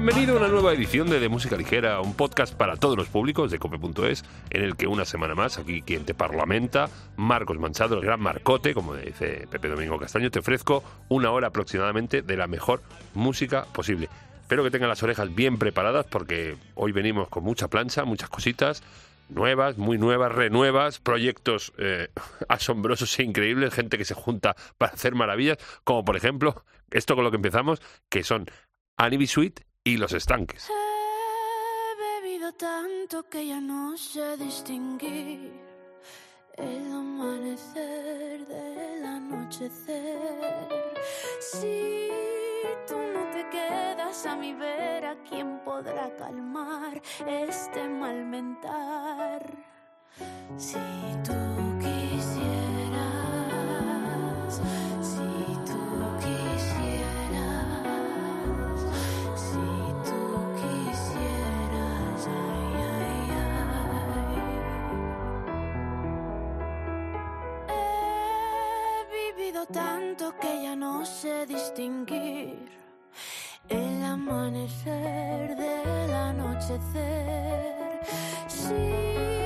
Bienvenido a una nueva edición de De Música Ligera, un podcast para todos los públicos de cope.es, en el que una semana más, aquí quien te parlamenta, Marcos Manchado, el gran Marcote, como dice Pepe Domingo Castaño, te ofrezco una hora aproximadamente de la mejor música posible. Espero que tengan las orejas bien preparadas porque hoy venimos con mucha plancha, muchas cositas nuevas, muy nuevas, renuevas, proyectos eh, asombrosos e increíbles, gente que se junta para hacer maravillas, como por ejemplo esto con lo que empezamos, que son Annie Sweet y los estanques. He bebido tanto que ya no sé distinguir el amanecer del anochecer. Si tú no te quedas a mi vera, ¿quién podrá calmar este mal mentar? Si tú quisieras, tanto que ya no sé distinguir el amanecer del anochecer. Si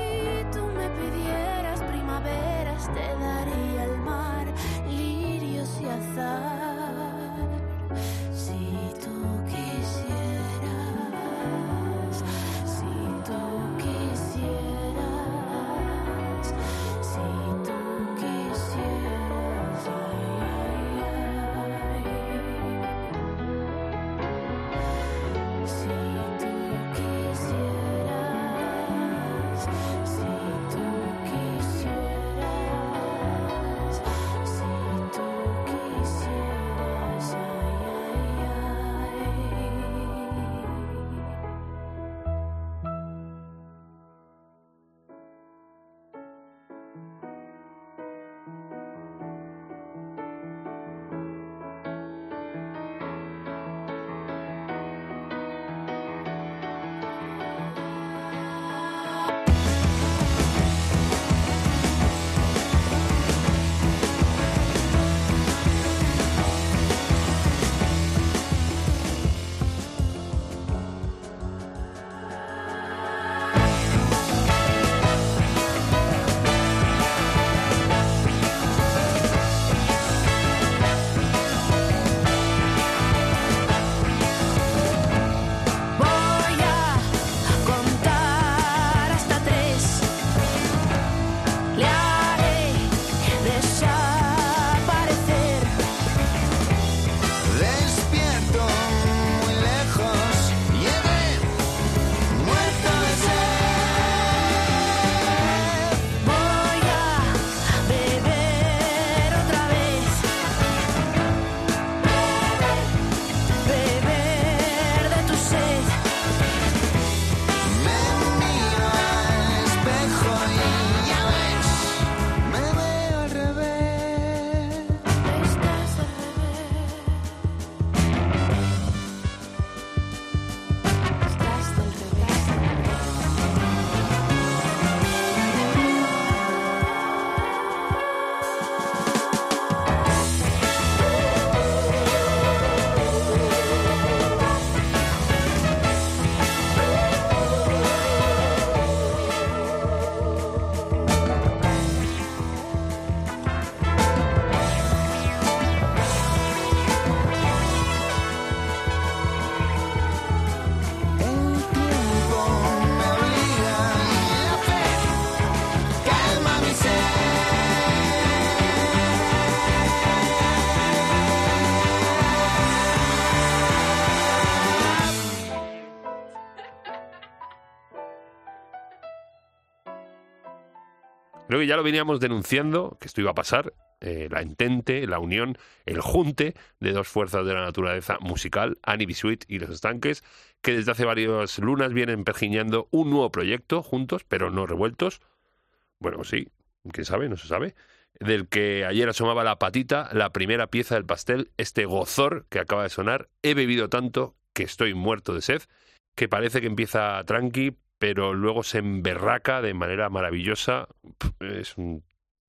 Creo que ya lo veníamos denunciando, que esto iba a pasar, eh, la entente, la unión, el junte de dos fuerzas de la naturaleza musical, Annie Bisuit y Los Estanques, que desde hace varias lunas vienen pergiñando un nuevo proyecto juntos, pero no revueltos. Bueno, sí, quién sabe, no se sabe. Del que ayer asomaba la patita, la primera pieza del pastel, este gozor que acaba de sonar. He bebido tanto que estoy muerto de sed, que parece que empieza tranqui, pero luego se emberraca de manera maravillosa. Es un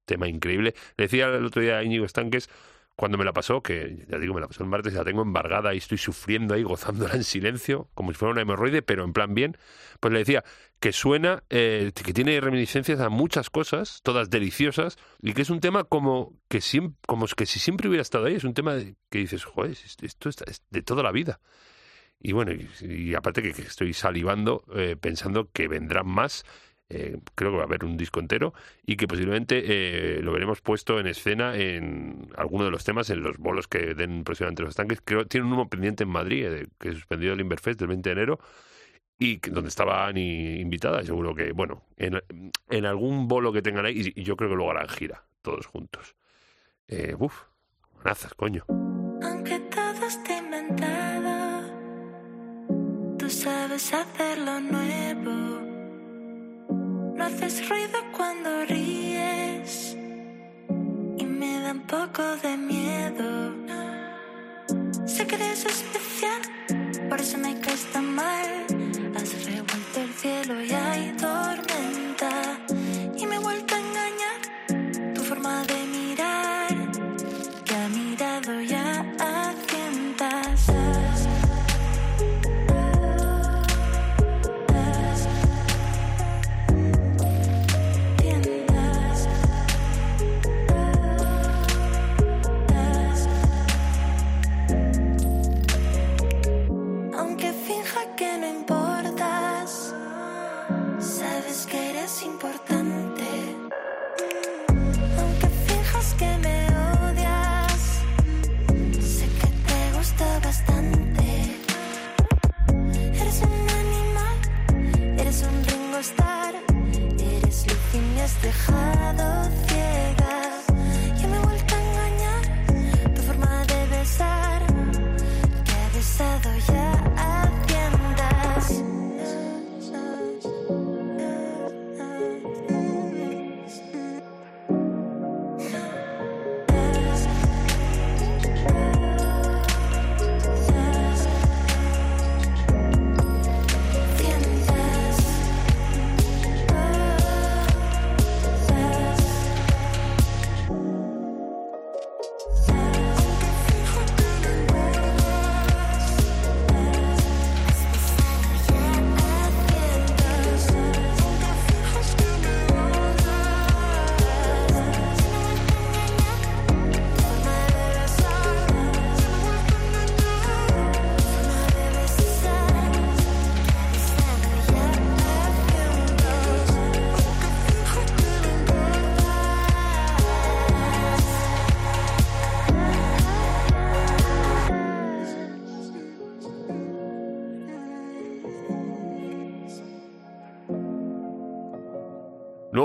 tema increíble. Le decía el otro día a Íñigo Estanques cuando me la pasó, que ya digo, me la pasó el martes la tengo embargada y estoy sufriendo ahí, gozándola en silencio, como si fuera una hemorroide, pero en plan bien, pues le decía que suena, eh, que tiene reminiscencias a muchas cosas, todas deliciosas, y que es un tema como que, siempre, como que si siempre hubiera estado ahí, es un tema que dices, joder, esto es de toda la vida. Y bueno, y, aparte que, que estoy salivando eh, pensando que vendrán más. eh, creo que va a haber un disco entero y que posiblemente eh, lo veremos puesto en escena en alguno de los temas, en los bolos que den próximamente los estanques. Creo tienen uno pendiente en Madrid, eh, que suspendió el Inverfest del 20 de enero y donde estaba Ani invitada. Seguro que, bueno, en, algún bolo que tengan ahí, y, yo creo que luego harán gira, todos juntos. Eh, uf, manazas, coño. Sabes hacer lo nuevo. No haces ruido cuando ríes y me da un poco de miedo. Sé que eres especial, por eso me caes tan mal. Has revuelto el cielo y hay tormenta y me he vuelto a engañar. Tu forma de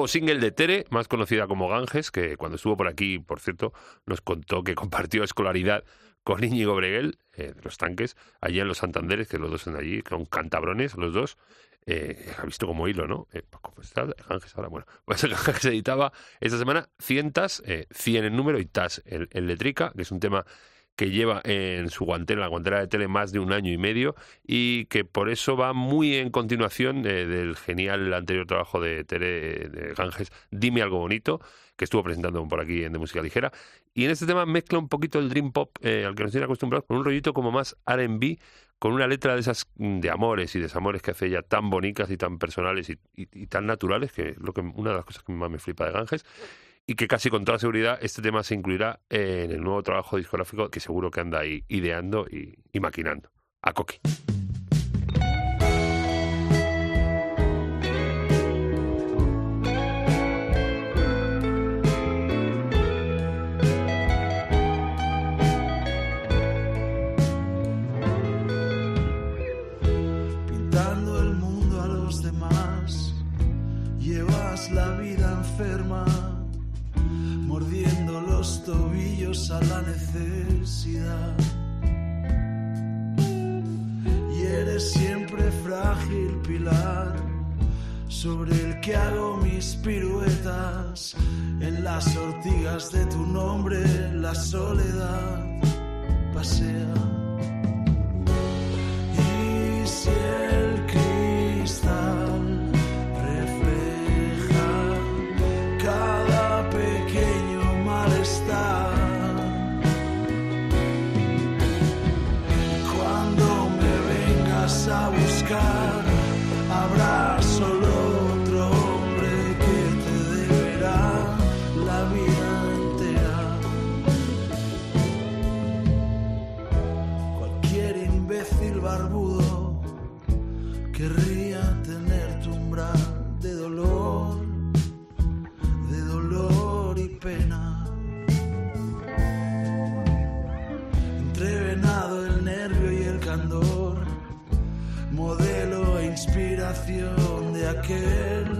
single de Tere, más conocida como Ganges, que cuando estuvo por aquí, por cierto, nos contó que compartió escolaridad con Íñigo Breguel, eh, de los tanques, allá en los Santanderes, que los dos son allí, con cantabrones, los dos. Eh, ha visto como hilo, ¿no? Eh, ¿cómo está Ganges ahora? Bueno, pues Ganges editaba esta semana cientas, eh, 100 en número y tas en, en letrica, que es un tema que lleva en su guantera, la guantera de tele, más de un año y medio y que por eso va muy en continuación eh, del genial anterior trabajo de Tere de Ganges, Dime algo bonito, que estuvo presentando por aquí en De Música Ligera. Y en este tema mezcla un poquito el Dream Pop eh, al que nos tiene acostumbrados con un rollito como más R&B, con una letra de esas mm, de amores y desamores que hace ella tan bonitas y tan personales y, y- y tan naturales, que es lo que, una de las cosas que más me flipa de Ganges y que casi con toda seguridad este tema se incluirá en el nuevo trabajo discográfico que seguro que anda ahí ideando y, y maquinando. A Coqui. Tobillos a la necesidad. Y eres siempre frágil pilar sobre el que hago mis piruetas. En las ortigas de tu nombre la soledad pasea. Y si el cristal Querría tener tu umbral de dolor, de dolor y pena. Entrevenado el nervio y el candor, modelo e inspiración de aquel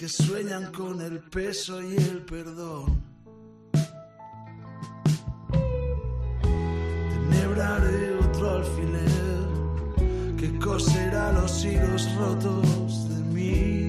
que sueñan con el peso y el perdón. Tenebraré otro alfiler que coserá los hilos rotos de mi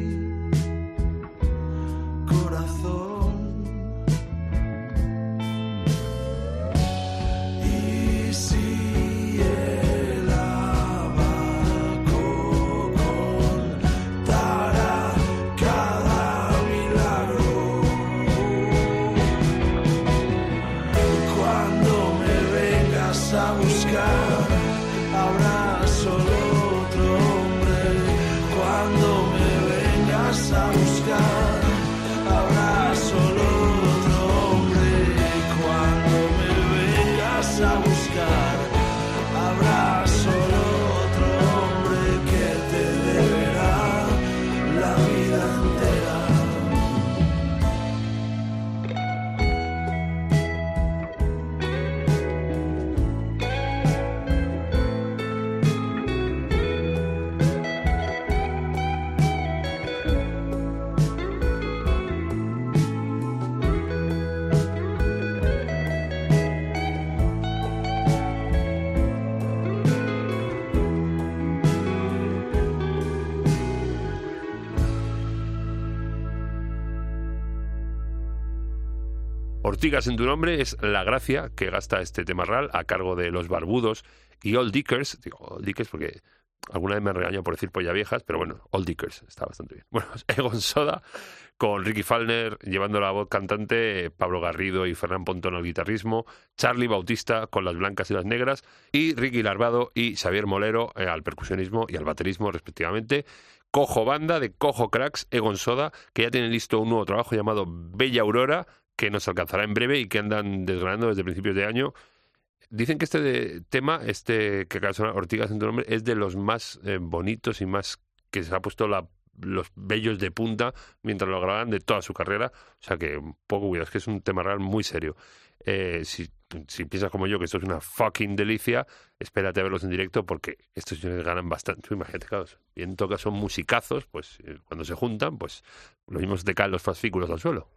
En tu nombre es la gracia que gasta este temarral a cargo de los barbudos y Old Dickers. Digo Old Dickers porque alguna vez me regaño por decir polla viejas, pero bueno, Old Dickers está bastante bien. Bueno, Egon Soda con Ricky Falner llevando la voz cantante, Pablo Garrido y Fernán Pontón al guitarrismo, Charlie Bautista con las blancas y las negras y Ricky Larvado y Xavier Molero eh, al percusionismo y al baterismo respectivamente. Cojo Banda de Cojo Cracks, Egon Soda, que ya tienen listo un nuevo trabajo llamado Bella Aurora, que nos alcanzará en breve y que andan desgranando desde principios de año. Dicen que este de- tema, este que acaba de sonar, Ortigas en tu nombre, es de los más eh, bonitos y más que se ha puesto la- los bellos de punta mientras lo graban de toda su carrera. O sea que poco cuidado, es que es un tema real muy serio. Eh, si, si piensas como yo que esto es una fucking delicia, espérate a verlos en directo porque estos señores ganan bastante. Imagínate, claro, bien toca son musicazos, pues eh, cuando se juntan, pues lo mismo se te caen los fascículos al suelo.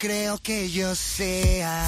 Creo que yo sea.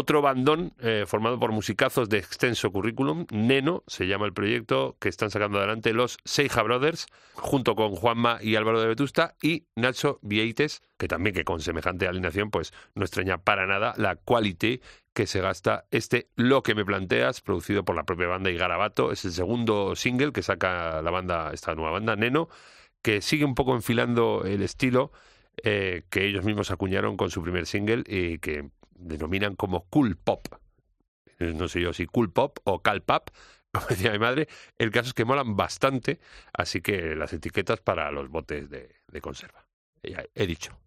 Otro bandón eh, formado por musicazos de extenso currículum, Neno, se llama el proyecto que están sacando adelante los Seija Brothers, junto con Juanma y Álvaro de Vetusta y Nacho Vieites, que también que con semejante alineación pues no extraña para nada la quality que se gasta este Lo que me planteas, producido por la propia banda y Garabato. Es el segundo single que saca la banda, esta nueva banda, Neno, que sigue un poco enfilando el estilo eh, que ellos mismos acuñaron con su primer single y que denominan como cool pop. Eh, No sé yo si cool pop o cal pop, como decía mi madre. El caso es que molan bastante, así que las etiquetas para los botes de, de conserva. Ya he dicho.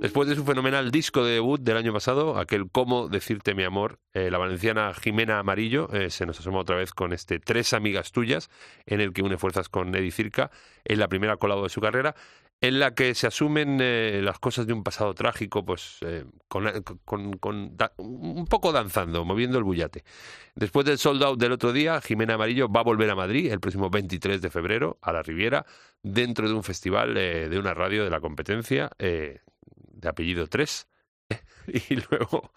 Después de su fenomenal disco de debut del año pasado, aquel Cómo decirte mi amor, eh, la valenciana Jimena Amarillo eh, se nos asoma otra vez con este Tres amigas tuyas, en el que une fuerzas con Eddie Circa, en la primera colado de su carrera, en la que se asumen eh, las cosas de un pasado trágico, pues con, con- da- un poco danzando, moviendo el bullate. Después del sold out del otro día, Jimena Amarillo va a volver a Madrid el próximo 23 de febrero, a la Riviera, dentro de un festival eh, de una radio de la competencia eh, de apellido 3. y luego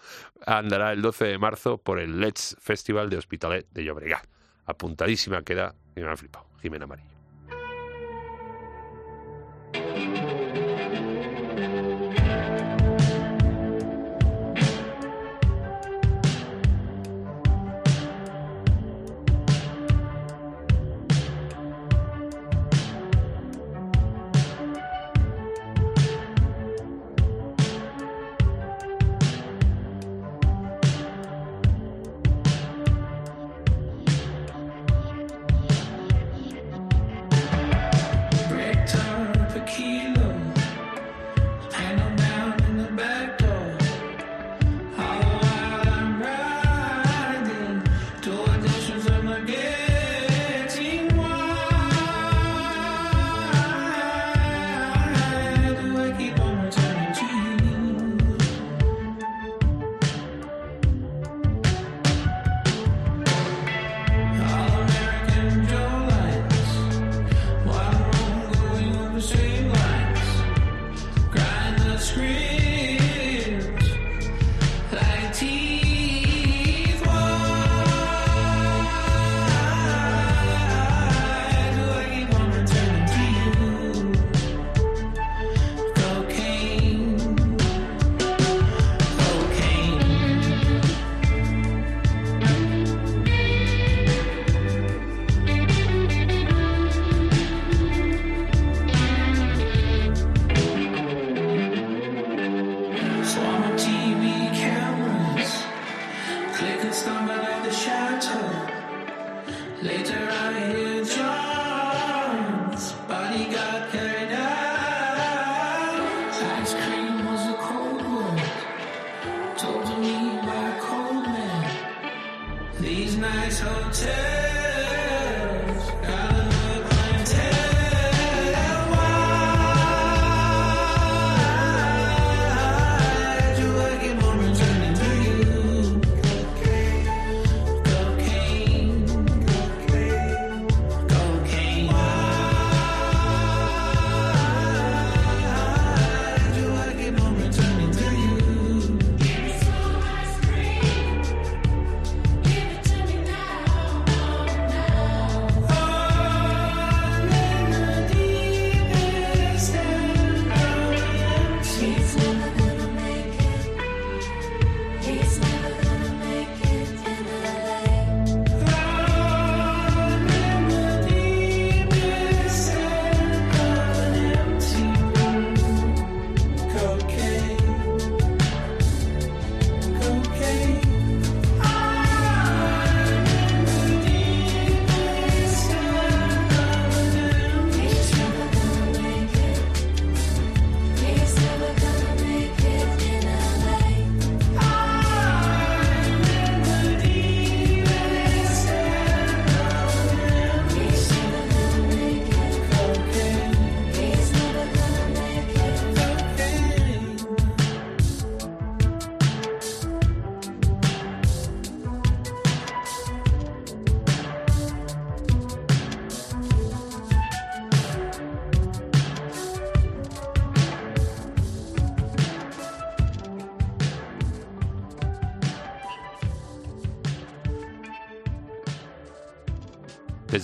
andará el 12 de marzo por el Let's Festival de Hospitalet de Llobregat. Apuntadísima queda, y me ha flipado, Jimena Amarillo.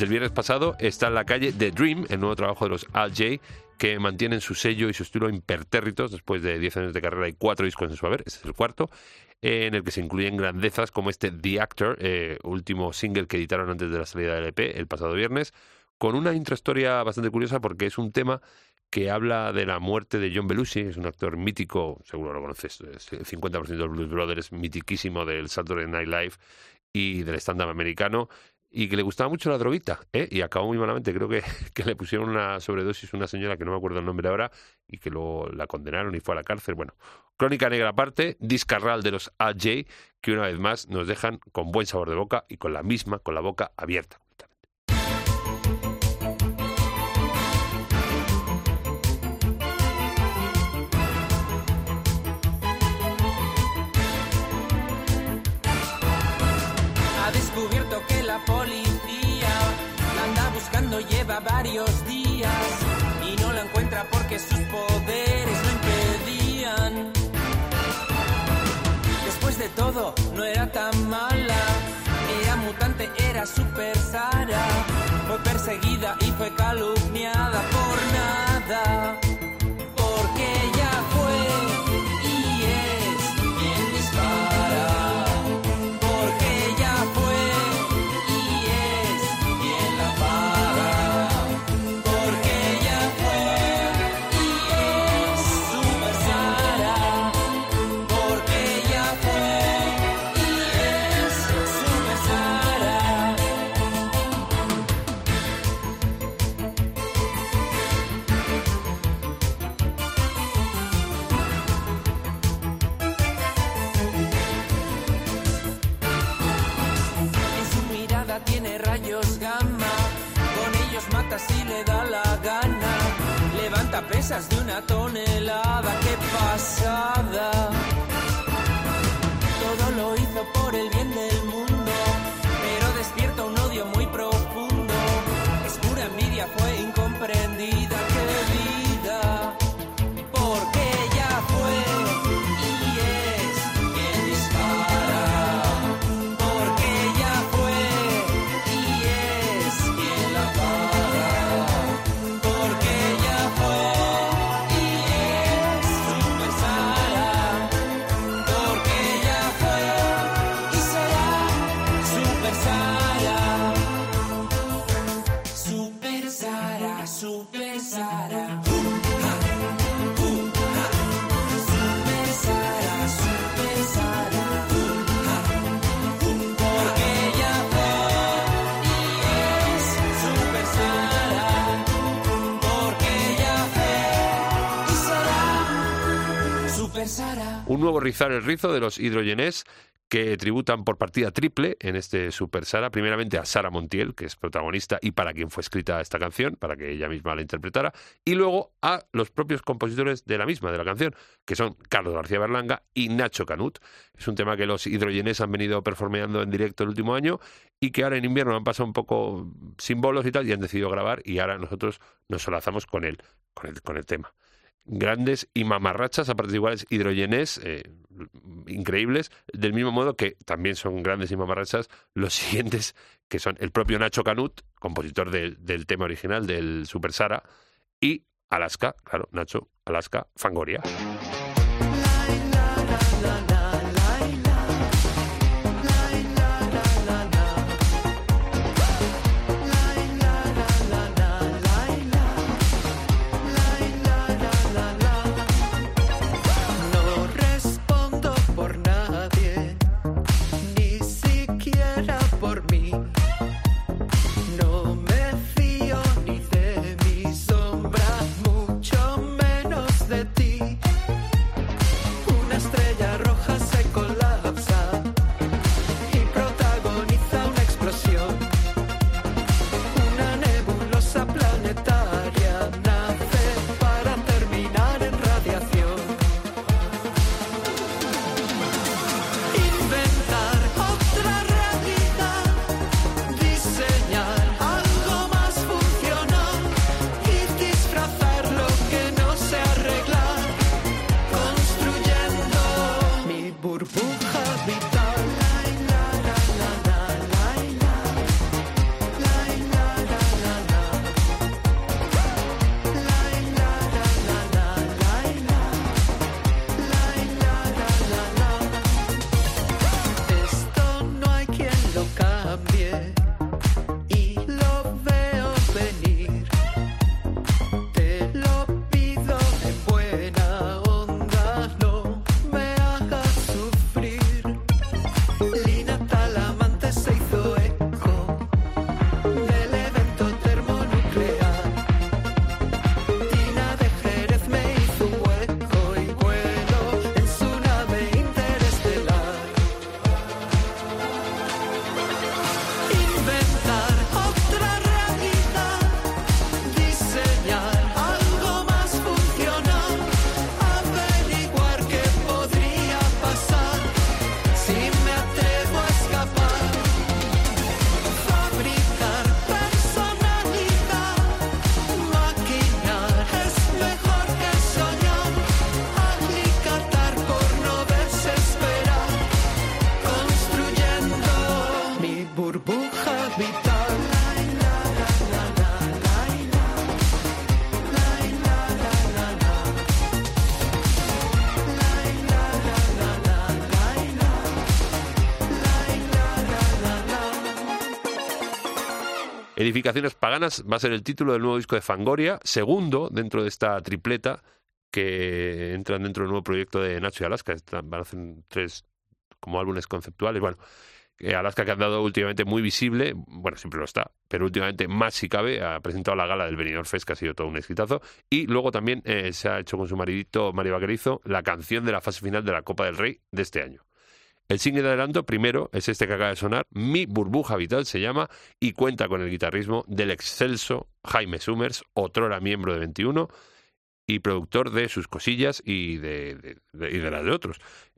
El viernes pasado está en la calle The Dream, el nuevo trabajo de los Al J, que mantienen su sello y su estilo impertérritos después de 10 años de carrera y cuatro discos en su haber, este es el cuarto, en el que se incluyen grandezas como este The Actor, eh, último single que editaron antes de la salida del EP el pasado viernes, con una intrahistoria bastante curiosa porque es un tema que habla de la muerte de John Belushi, es un actor mítico, seguro lo conoces, es el 50% de los Blues Brothers, mitiquísimo del Saturday Night Live y del stand-up americano, y que le gustaba mucho la droguita, ¿eh? y acabó muy malamente. Creo que, que le pusieron una sobredosis a una señora que no me acuerdo el nombre ahora y que luego la condenaron y fue a la cárcel. Bueno, crónica negra aparte, discarral de los AJ, que una vez más nos dejan con buen sabor de boca y con la misma, con la boca abierta. La policía la anda buscando lleva varios días y no la encuentra porque sus poderes lo impedían. Después de todo, no era tan mala. Era mutante, era super Sara. Fue perseguida y fue calumniada por nada. Levanta pesas de una tonelada, qué pasada. Un nuevo rizar el rizo de los hidrogenés que tributan por partida triple en este Super Sara, primeramente a Sara Montiel, que es protagonista y para quien fue escrita esta canción, para que ella misma la interpretara, y luego a los propios compositores de la misma, de la canción, que son Carlos García Berlanga y Nacho Canut. Es un tema que los hidrogenés han venido performeando en directo el último año y que ahora en invierno han pasado un poco sin bolos y tal y han decidido grabar y ahora nosotros nos solazamos con él, con el, con el tema grandes y mamarrachas a partes iguales hidrogenés eh, increíbles, del mismo modo que también son grandes y mamarrachas los siguientes, que son el propio Nacho Canut, compositor del- tema original del Super Sara, y Alaska, claro, Nacho, Alaska, Fangoria. No Edificaciones Paganas va a ser el título del nuevo disco de Fangoria, segundo dentro de esta tripleta que entran dentro del nuevo proyecto de Nacho y Alaska. Van a hacer tres como álbumes conceptuales. Bueno, eh, Alaska que han dado últimamente muy visible, bueno, siempre lo está, pero últimamente más si cabe, ha presentado la gala del Benidorm Fest, que ha sido todo un exitazo, y luego también eh, se ha hecho con su maridito Mario Vaquerizo la canción de la fase final de la Copa del Rey de este año. El single de adelanto primero es este que acaba de sonar, Mi Burbuja Vital se llama, y cuenta con el guitarrismo del excelso Jaime Summers, otrora miembro de 21 y productor de sus cosillas y de, y de las de otros.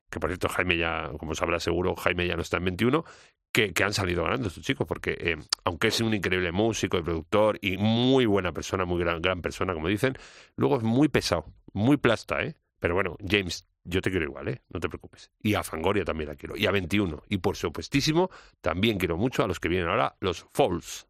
Que por cierto, Jaime ya, como sabrá seguro, Jaime ya no está en 21, que, que han salido ganando estos chicos, porque eh, aunque es un increíble músico y productor y muy buena persona, muy gran, gran persona, como dicen, luego es muy pesado, muy plasta, ¿eh? Pero bueno, James, yo te quiero igual, ¿eh? No te preocupes. Y a Fangoria también la quiero. Y a 21. Y por supuestísimo, también quiero mucho a los que vienen ahora, los Falls.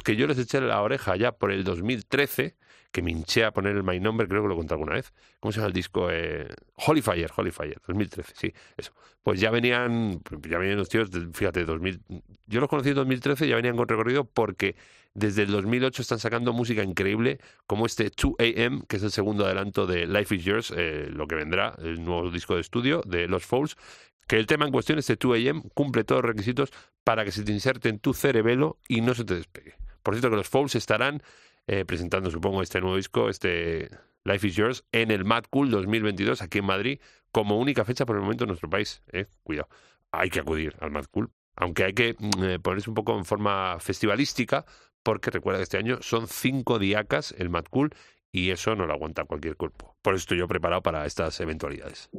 Que yo les eché la oreja ya por el 2013, que me hinché a poner el My Number, creo que lo conté alguna vez. ¿Cómo se llama el disco? Eh, Holy Fire, Holy Fire, 2013, sí, eso. Pues ya venían, ya venían los tíos, fíjate, 2000, yo los conocí en 2013, ya venían con recorrido porque desde el 2008 están sacando música increíble, como este 2 AM, que es el segundo adelanto de Life is Yours, eh, lo que vendrá, el nuevo disco de estudio de Los Falls, que el tema en cuestión, este 2 AM, cumple todos los requisitos para que se te inserte en tu cerebelo y no se te despegue. Por cierto, que los Falls estarán eh, presentando, supongo, este nuevo disco, este Life is Yours, en el Mad Cool 2022 aquí en Madrid, como única fecha por el momento en nuestro país. Eh, cuidado, hay que acudir al Mad Cool, aunque hay que mm, eh, ponerse un poco en forma festivalística, porque recuerda que este año son cinco diacas el Mad Cool y eso no lo aguanta cualquier cuerpo. Por eso estoy yo preparado para estas eventualidades.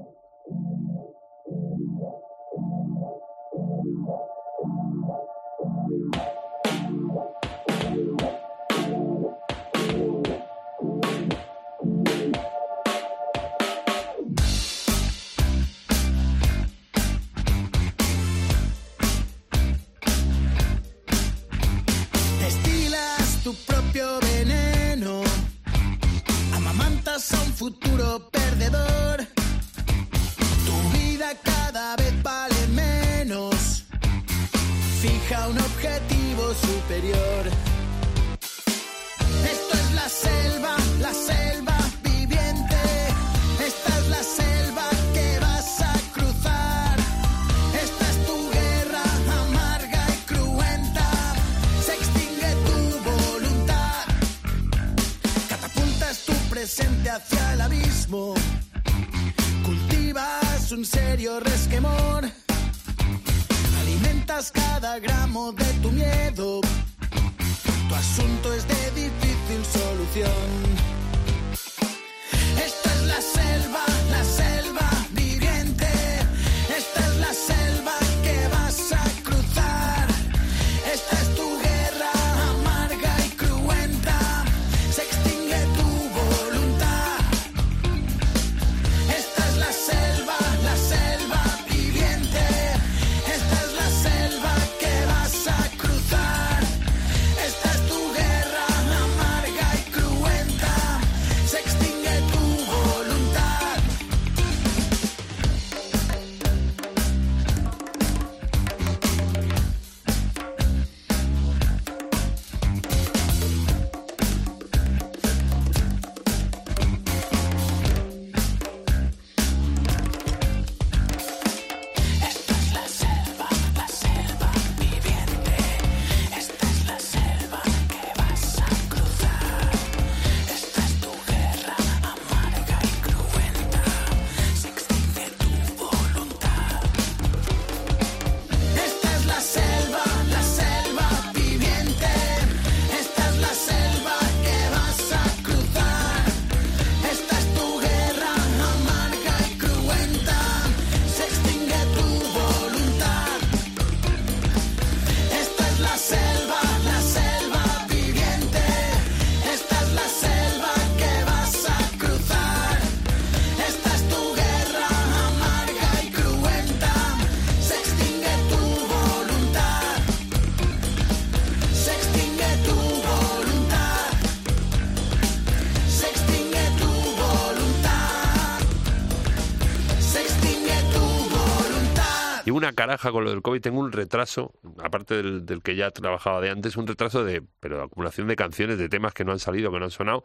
Caraja con lo del COVID. Tengo un retraso, aparte del, del que ya trabajaba de antes, un retraso de, pero de acumulación de canciones, de temas que no han salido, que no han sonado.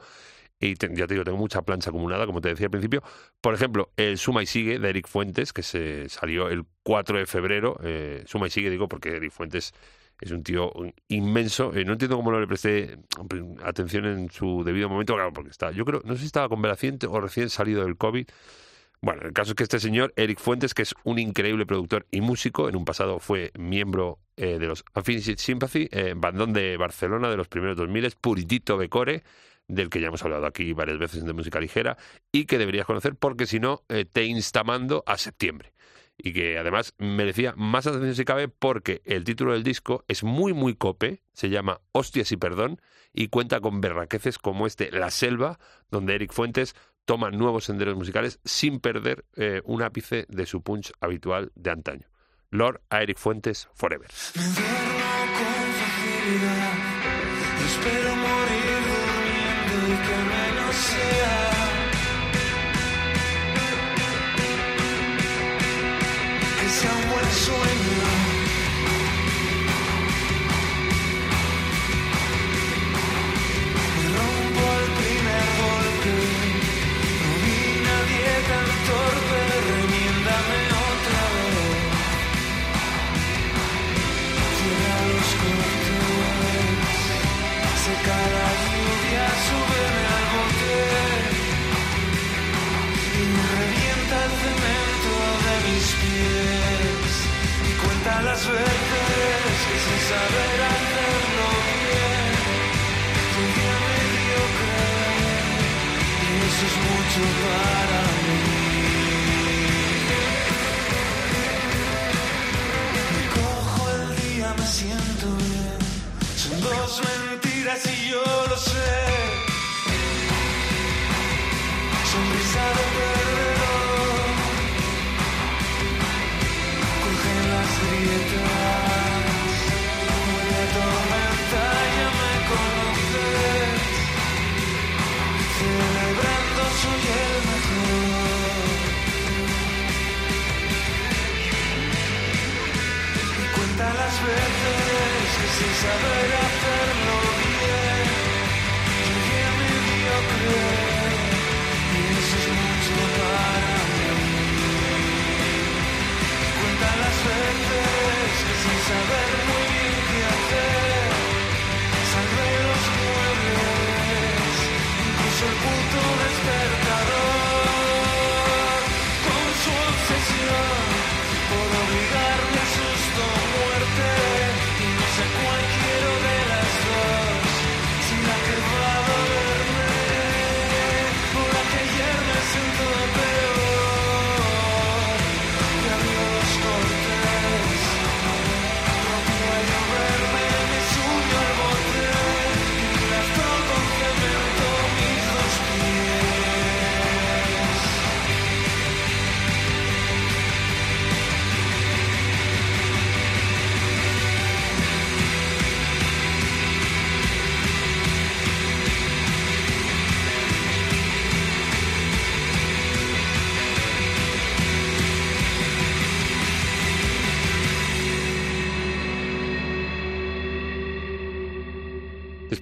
Y te- ya te digo, tengo mucha plancha acumulada, como te decía al principio. Por ejemplo, el Suma y Sigue de Eric Fuentes, que se salió el 4 de febrero. Eh, Suma y Sigue, digo, porque Eric Fuentes es un tío inmenso. Eh, no entiendo cómo no le presté atención en su debido momento, claro, porque está, yo creo, no sé si estaba convaleciente o recién salido del COVID. Bueno, el caso es que este señor, Eric Fuentes, que es un increíble productor y músico, en un pasado fue miembro eh, de los Affinity Sympathy, eh, bandón de Barcelona de los primeros 2000, Puritito Becore, del que ya hemos hablado aquí varias veces de música ligera, y que deberías conocer porque si no, eh, te instamando a septiembre. Y que además merecía más atención si cabe porque el título del disco es muy, muy cope, se llama Hostias y Perdón, y cuenta con berraqueces como este La Selva, donde Eric Fuentes toma nuevos senderos musicales sin perder eh, un ápice de su punch habitual de antaño. Lord a Eric Fuentes Forever.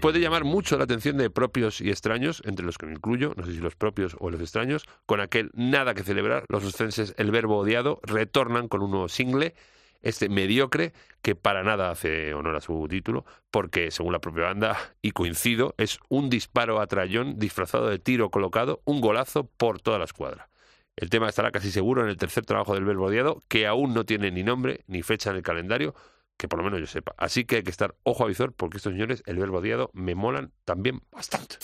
Después de llamar mucho la atención de propios y extraños, entre los que me incluyo, no sé si los propios o los extraños, con aquel nada que celebrar, los oscenses El Verbo Odiado retornan con un nuevo single, este mediocre, que para nada hace honor a su título, porque según la propia banda, y coincido, es un disparo a trayón disfrazado de tiro colocado, un golazo por toda la escuadra. El tema estará casi seguro en el tercer trabajo del Verbo Odiado, que aún no tiene ni nombre ni fecha en el calendario, que por lo menos yo sepa. Así que hay que estar ojo a visor porque estos señores, el verbo odiado, me molan también bastante.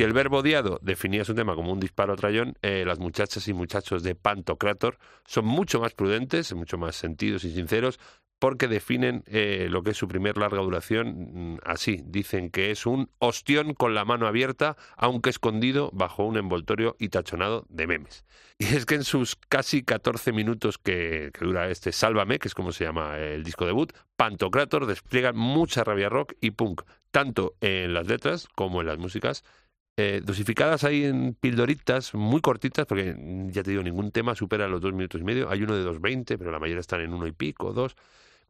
Si el verbo odiado definía su tema como un disparo a trayón, eh, las muchachas y muchachos de Pantocrator son mucho más prudentes, mucho más sentidos y sinceros, porque definen eh, lo que es su primer larga duración mm, así. Dicen que es un ostión con la mano abierta, aunque escondido bajo un envoltorio y tachonado de memes. Y es que en sus casi 14 minutos que, dura este Sálvame, que es como se llama el disco debut, Pantocrator despliegan mucha rabia rock y punk, tanto en las letras como en las músicas, eh, dosificadas ahí en pildoritas muy cortitas, porque mm, ya te digo, ningún tema supera los dos minutos y medio. Hay uno de 2.20, pero la mayoría están en uno y pico, dos.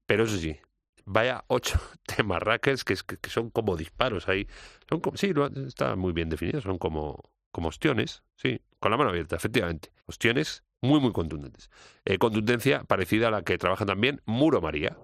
Pero eso sí, vaya ocho temas rackers que, que son como disparos ahí. Son como, sí, lo- está muy bien definido, son como, como ostiones, sí, con la mano abierta, efectivamente. Ostiones muy, muy contundentes. Eh, contundencia parecida a la que trabaja también Muro María.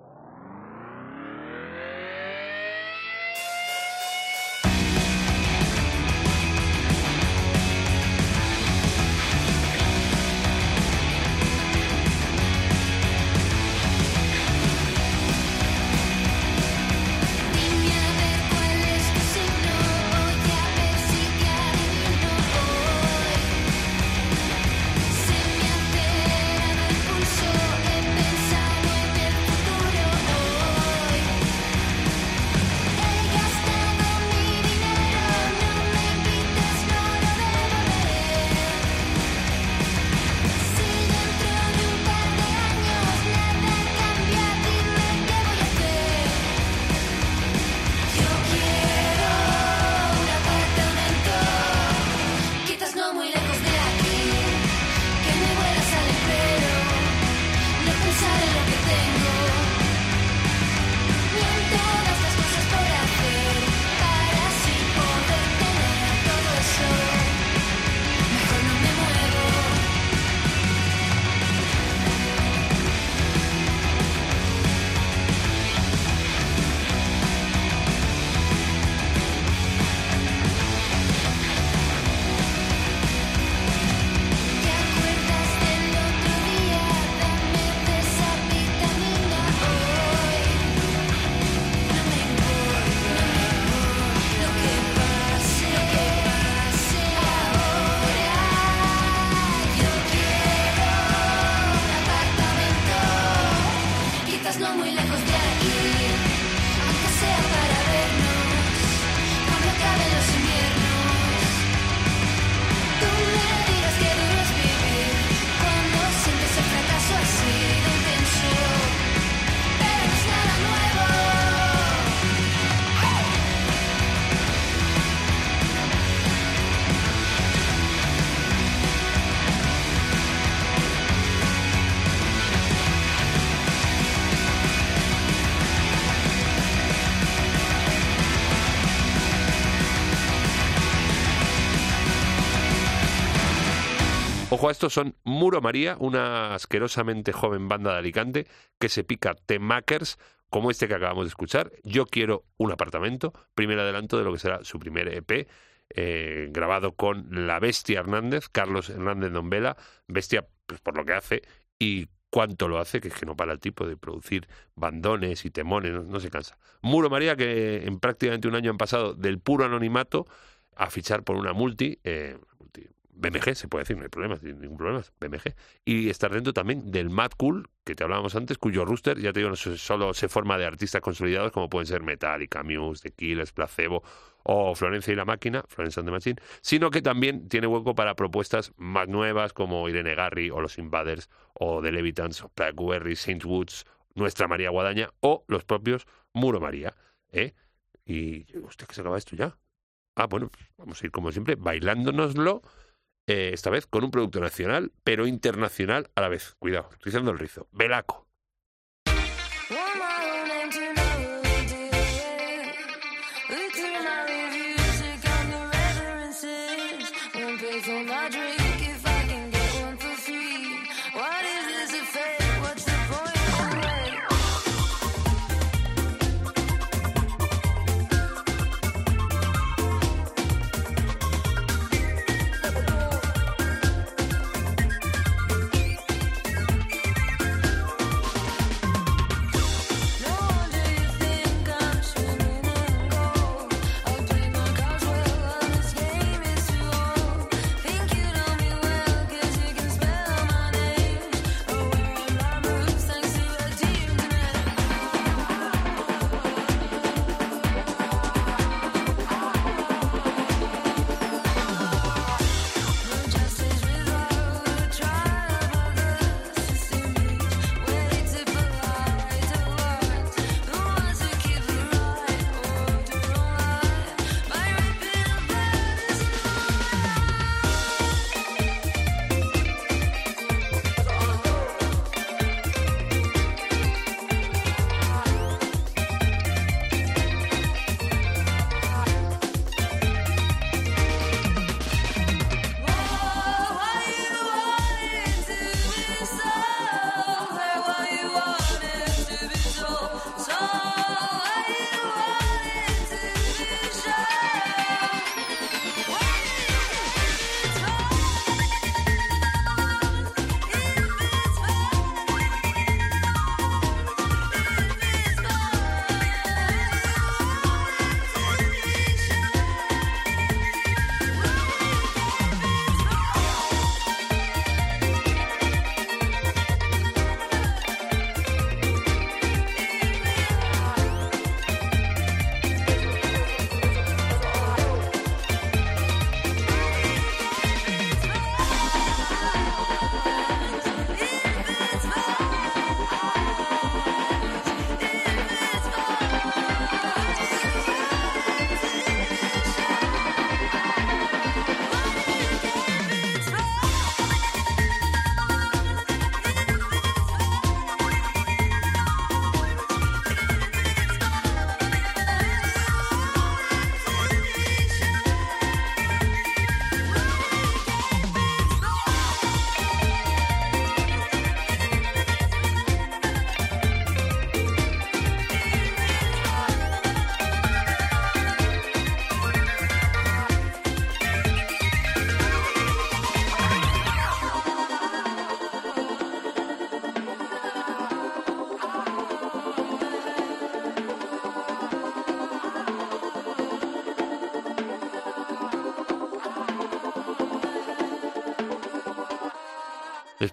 Ojo a estos, son Muro María, una asquerosamente joven banda de Alicante que se pica temakers como este que acabamos de escuchar. Yo quiero un apartamento, primer adelanto de lo que será su primer EP, eh, grabado con la bestia Hernández, Carlos Hernández Nombela, bestia pues, por lo que hace y cuánto lo hace, que es que no para el tipo de producir bandones y temones, no, se cansa. Muro María, que en prácticamente un año han pasado del puro anonimato a fichar por una multi, eh, multi BMG, se puede decir, no hay problema, ningún problema, BMG. Y estar dentro también del Mad Cool, que te hablábamos antes, cuyo rooster, ya te digo, no solo se forma de artistas consolidados como pueden ser Metallica, Muse, The Killers, Placebo o Florencia y la Máquina, Florence and the Machine, sino que también tiene hueco para propuestas más nuevas como Irene Garry o Los Invaders o The Levitans o Blackberry, Saint Woods, Nuestra María Guadaña o los propios Muro María. ¿eh? Y, hostia, que se acaba esto ya. Ah, bueno, vamos a ir como siempre bailándonoslo, eh, esta vez con un producto nacional, pero internacional a la vez. Cuidado, estoy haciendo el rizo. Belaco.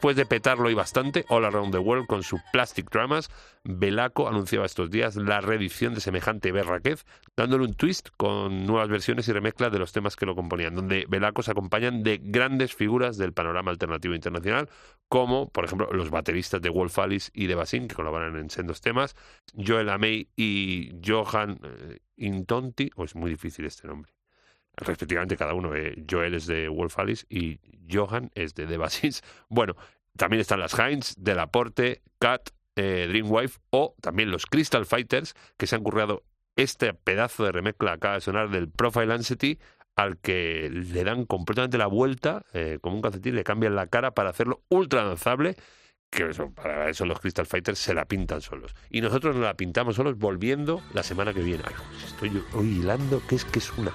Después de petarlo y bastante, All Around the World con su Plastic Dramas, Belaco anunciaba estos días la reedición de semejante berraquez, dándole un twist con nuevas versiones y remezclas de los temas que lo componían, donde Belaco se acompañan de grandes figuras del panorama alternativo internacional, como, por ejemplo, los bateristas de Wolf Alice y de Basin, que colaboran en sendos temas, Joel Amey y Johan eh, Intonti, o es muy difícil este nombre respectivamente cada uno. eh, Joel es de Wolf Alice y Johan es de The Basis. Bueno, también están las Heinz, Del Aporte, Cat, eh, Dreamwife o también los Crystal Fighters que se han currado este pedazo de remezcla acaba de sonar del Profile Anxiety al que le dan completamente la vuelta eh, como un calcetín, le cambian la cara para hacerlo ultra danzable que eso, para eso los Crystal Fighters se la pintan solos. Y nosotros nos la pintamos solos volviendo la semana que viene. Ay, estoy hilando que es que es una...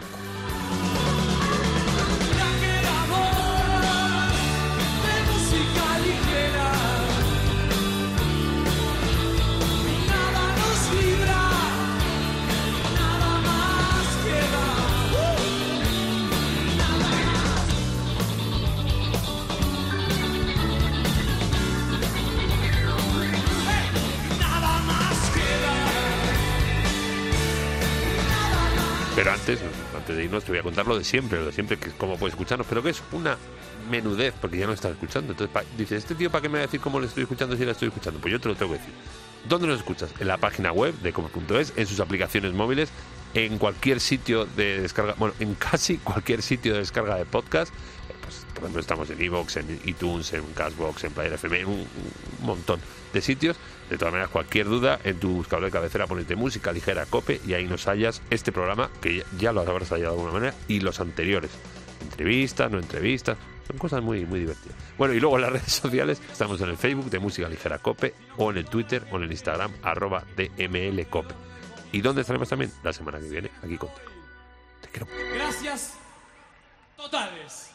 antes, de irnos, te voy a contar lo de siempre, lo de siempre, que es cómo puedes escucharnos, pero que es una menudez, porque ya no estás escuchando. Entonces, pa- dices, ¿este tío para qué me va a decir cómo le estoy escuchando si la estoy escuchando? Pues yo te lo tengo que decir. ¿Dónde nos escuchas? En la página web de come.es, en sus aplicaciones móviles, en cualquier sitio de descarga, bueno, en casi cualquier sitio de descarga de podcast. Pues, por ejemplo, estamos en Evox, en iTunes, en Cashbox, en Player FM, en un montón de sitios. De todas maneras, cualquier duda, en tu buscador de cabecera ponete música ligera cope y ahí nos hallas este programa, que ya, lo habrás hallado de alguna manera, y los anteriores. Entrevistas, no entrevistas, son cosas muy, muy divertidas. Bueno, y luego en las redes sociales estamos en el Facebook de Música Ligera Cope o en el Twitter o en el Instagram arroba DMLCope. ¿Y dónde estaremos también? La semana que viene, aquí contigo. Te quiero. Gracias totales.